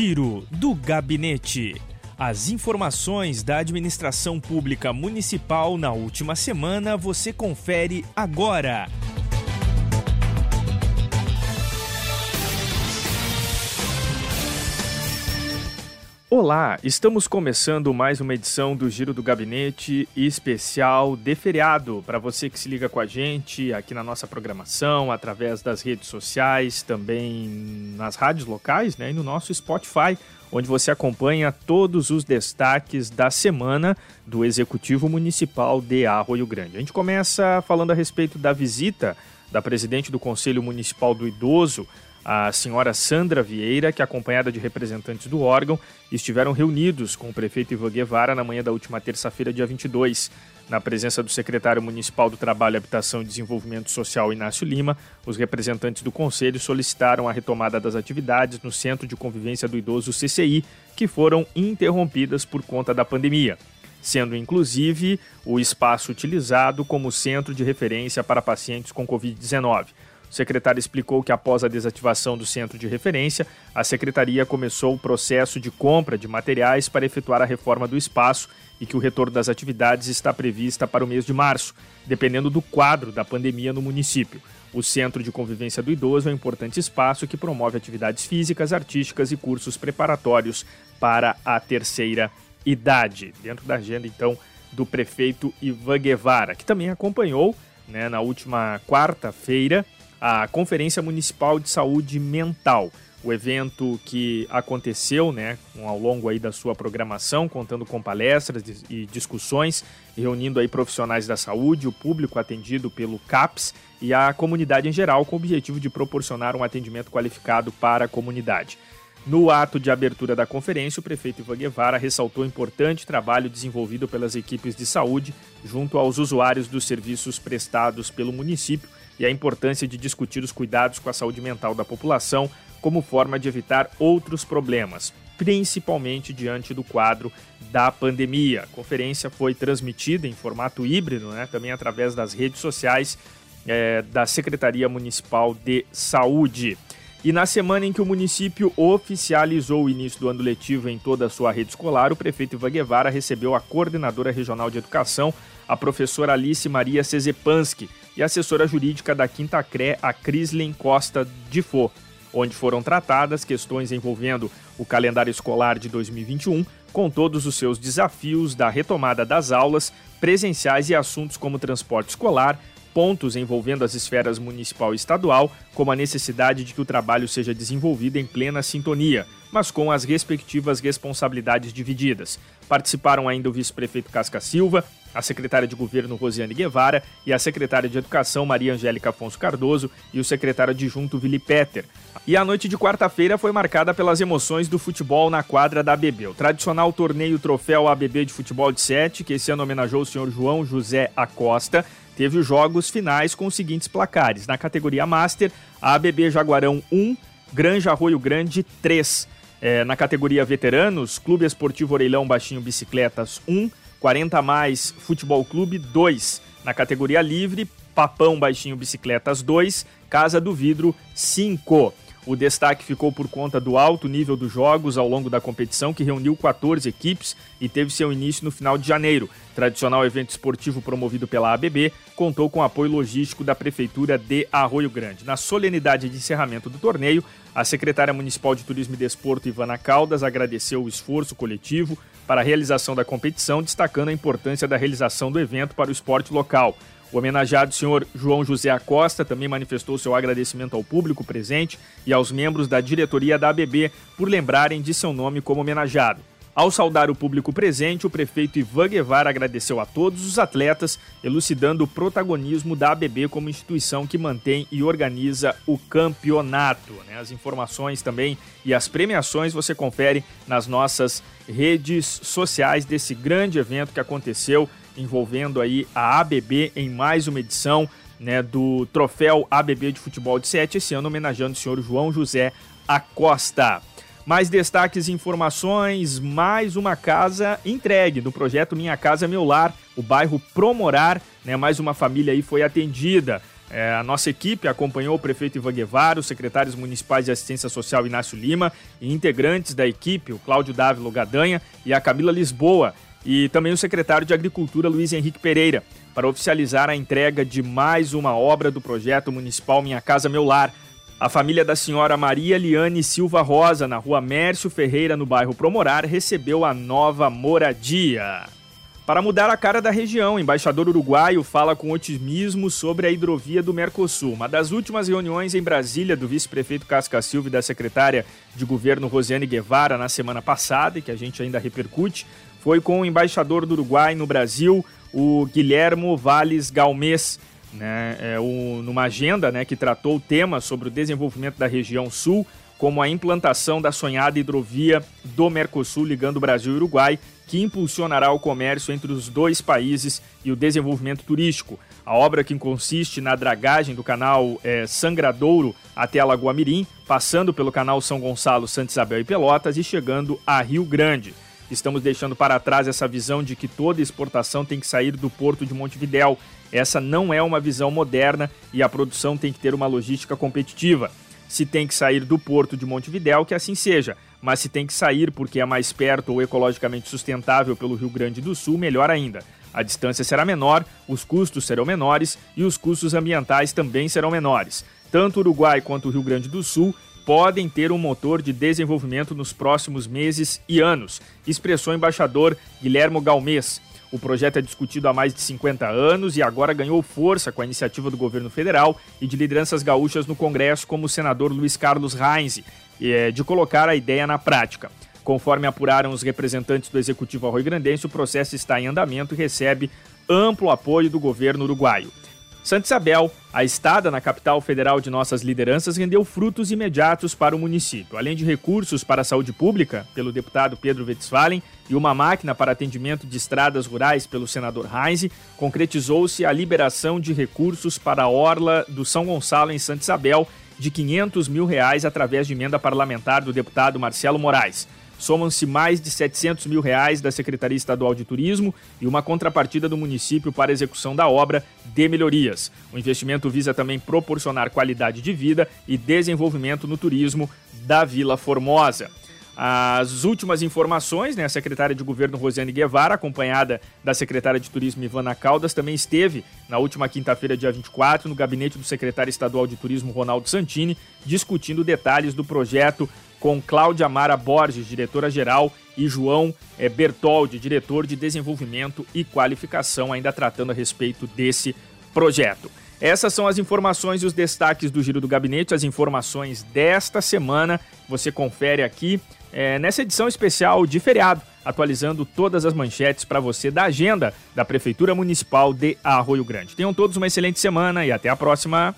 Giro do Gabinete. As informações da administração pública municipal na última semana você confere agora. Olá, estamos começando mais uma edição do Giro do Gabinete especial de feriado. Para você que se liga com a gente aqui na nossa programação, através das redes sociais, também nas rádios locais né, e no nosso Spotify, onde você acompanha todos os destaques da semana do Executivo Municipal de Arroio Grande. A gente começa falando a respeito da visita da presidente do Conselho Municipal do Idoso, a senhora Sandra Vieira, que acompanhada de representantes do órgão, estiveram reunidos com o prefeito Ivan Guevara na manhã da última terça-feira, dia 22. Na presença do secretário municipal do Trabalho, Habitação e Desenvolvimento Social, Inácio Lima, os representantes do conselho solicitaram a retomada das atividades no Centro de Convivência do Idoso CCI, que foram interrompidas por conta da pandemia, sendo inclusive o espaço utilizado como centro de referência para pacientes com Covid-19. O secretário explicou que após a desativação do centro de referência, a secretaria começou o processo de compra de materiais para efetuar a reforma do espaço e que o retorno das atividades está prevista para o mês de março, dependendo do quadro da pandemia no município. O Centro de Convivência do Idoso é um importante espaço que promove atividades físicas, artísticas e cursos preparatórios para a terceira idade. Dentro da agenda, então, do prefeito Ivan Guevara, que também acompanhou né, na última quarta-feira a Conferência Municipal de Saúde Mental. O evento que aconteceu né, ao longo aí da sua programação, contando com palestras e discussões, reunindo aí profissionais da saúde, o público atendido pelo CAPS e a comunidade em geral, com o objetivo de proporcionar um atendimento qualificado para a comunidade. No ato de abertura da conferência, o prefeito Ivan Guevara ressaltou o importante trabalho desenvolvido pelas equipes de saúde junto aos usuários dos serviços prestados pelo município e a importância de discutir os cuidados com a saúde mental da população como forma de evitar outros problemas, principalmente diante do quadro da pandemia. A conferência foi transmitida em formato híbrido, né, também através das redes sociais é, da Secretaria Municipal de Saúde. E na semana em que o município oficializou o início do ano letivo em toda a sua rede escolar, o prefeito Ivan Guevara recebeu a coordenadora regional de educação, a professora Alice Maria Cezepanski, e assessora jurídica da Quinta CRE, a Crislen Costa de Fo, onde foram tratadas questões envolvendo o calendário escolar de 2021, com todos os seus desafios da retomada das aulas presenciais e assuntos como transporte escolar, pontos envolvendo as esferas municipal e estadual, como a necessidade de que o trabalho seja desenvolvido em plena sintonia, mas com as respectivas responsabilidades divididas. Participaram ainda o vice-prefeito Casca Silva, a secretária de governo Rosiane Guevara e a secretária de educação Maria Angélica Afonso Cardoso e o secretário adjunto Vili Peter. E a noite de quarta-feira foi marcada pelas emoções do futebol na quadra da ABB. O tradicional torneio troféu ABB de futebol de sete, que esse ano homenageou o senhor João José Acosta, teve os jogos finais com os seguintes placares. Na categoria Master, ABB Jaguarão 1, Granja Arroio Grande 3. É, na categoria Veteranos, Clube Esportivo Orelhão Baixinho Bicicletas 1, 40 mais Futebol Clube 2. Na categoria Livre, Papão Baixinho Bicicletas 2, Casa do Vidro 5. O destaque ficou por conta do alto nível dos jogos ao longo da competição, que reuniu 14 equipes e teve seu início no final de janeiro. Tradicional evento esportivo promovido pela ABB contou com apoio logístico da Prefeitura de Arroio Grande. Na solenidade de encerramento do torneio, a secretária municipal de Turismo e Desporto, Ivana Caldas, agradeceu o esforço coletivo para a realização da competição, destacando a importância da realização do evento para o esporte local. O homenageado senhor João José Acosta também manifestou seu agradecimento ao público presente e aos membros da diretoria da ABB por lembrarem de seu nome como homenageado. Ao saudar o público presente, o prefeito Ivan Guevara agradeceu a todos os atletas, elucidando o protagonismo da ABB como instituição que mantém e organiza o campeonato. Né? As informações também e as premiações você confere nas nossas redes sociais desse grande evento que aconteceu envolvendo aí a ABB em mais uma edição né, do troféu ABB de futebol de 7, esse ano homenageando o senhor João José Acosta. Mais destaques e informações, mais uma casa entregue do projeto Minha Casa Meu Lar, o bairro Promorar, né, mais uma família aí foi atendida. É, a nossa equipe acompanhou o prefeito Ivan Guevara, os secretários municipais de assistência social Inácio Lima e integrantes da equipe, o Cláudio Dávilo Gadanha e a Camila Lisboa, e também o secretário de Agricultura Luiz Henrique Pereira, para oficializar a entrega de mais uma obra do projeto municipal Minha Casa Meu Lar. A família da senhora Maria Liane Silva Rosa, na rua Mércio Ferreira, no bairro Promorar, recebeu a nova moradia. Para mudar a cara da região, o embaixador uruguaio fala com otimismo sobre a hidrovia do Mercosul. Uma das últimas reuniões em Brasília do vice-prefeito Casca Silva e da secretária de governo Rosiane Guevara na semana passada, e que a gente ainda repercute, foi com o embaixador do Uruguai no Brasil, o Guilhermo Valles Galmês, né, é, o, numa agenda né, que tratou o tema sobre o desenvolvimento da região sul, como a implantação da sonhada hidrovia do Mercosul ligando Brasil e Uruguai, que impulsionará o comércio entre os dois países e o desenvolvimento turístico. A obra que consiste na dragagem do canal é, Sangradouro até a Lagoa Mirim, passando pelo canal São Gonçalo, Santa Isabel e Pelotas e chegando a Rio Grande. Estamos deixando para trás essa visão de que toda exportação tem que sair do porto de Montevidéu. Essa não é uma visão moderna e a produção tem que ter uma logística competitiva. Se tem que sair do porto de Montevidéu, que assim seja mas se tem que sair porque é mais perto ou ecologicamente sustentável pelo Rio Grande do Sul, melhor ainda. A distância será menor, os custos serão menores e os custos ambientais também serão menores. Tanto o Uruguai quanto o Rio Grande do Sul podem ter um motor de desenvolvimento nos próximos meses e anos, expressou o embaixador Guilhermo Galmês. O projeto é discutido há mais de 50 anos e agora ganhou força com a iniciativa do governo federal e de lideranças gaúchas no Congresso, como o senador Luiz Carlos Reis, é, de colocar a ideia na prática. Conforme apuraram os representantes do Executivo Arroio Grandense, o processo está em andamento e recebe amplo apoio do governo uruguaio. Santa Isabel, a estada na capital federal de nossas lideranças, rendeu frutos imediatos para o município. Além de recursos para a saúde pública, pelo deputado Pedro Westphalen, e uma máquina para atendimento de estradas rurais pelo senador Heinz, concretizou-se a liberação de recursos para a Orla do São Gonçalo, em Santa Isabel, de 500 mil reais através de emenda parlamentar do deputado Marcelo Moraes. Somam-se mais de 700 mil reais da Secretaria Estadual de Turismo e uma contrapartida do município para execução da obra de melhorias. O investimento visa também proporcionar qualidade de vida e desenvolvimento no turismo da Vila Formosa. As últimas informações, né, a secretária de governo Rosiane Guevara, acompanhada da secretária de turismo Ivana Caldas, também esteve na última quinta-feira, dia 24, no gabinete do secretário estadual de turismo Ronaldo Santini, discutindo detalhes do projeto com Cláudia Mara Borges, diretora-geral, e João eh, Bertoldi, diretor de desenvolvimento e qualificação, ainda tratando a respeito desse projeto. Essas são as informações e os destaques do Giro do Gabinete, as informações desta semana. Você confere aqui é, nessa edição especial de feriado, atualizando todas as manchetes para você da agenda da Prefeitura Municipal de Arroio Grande. Tenham todos uma excelente semana e até a próxima.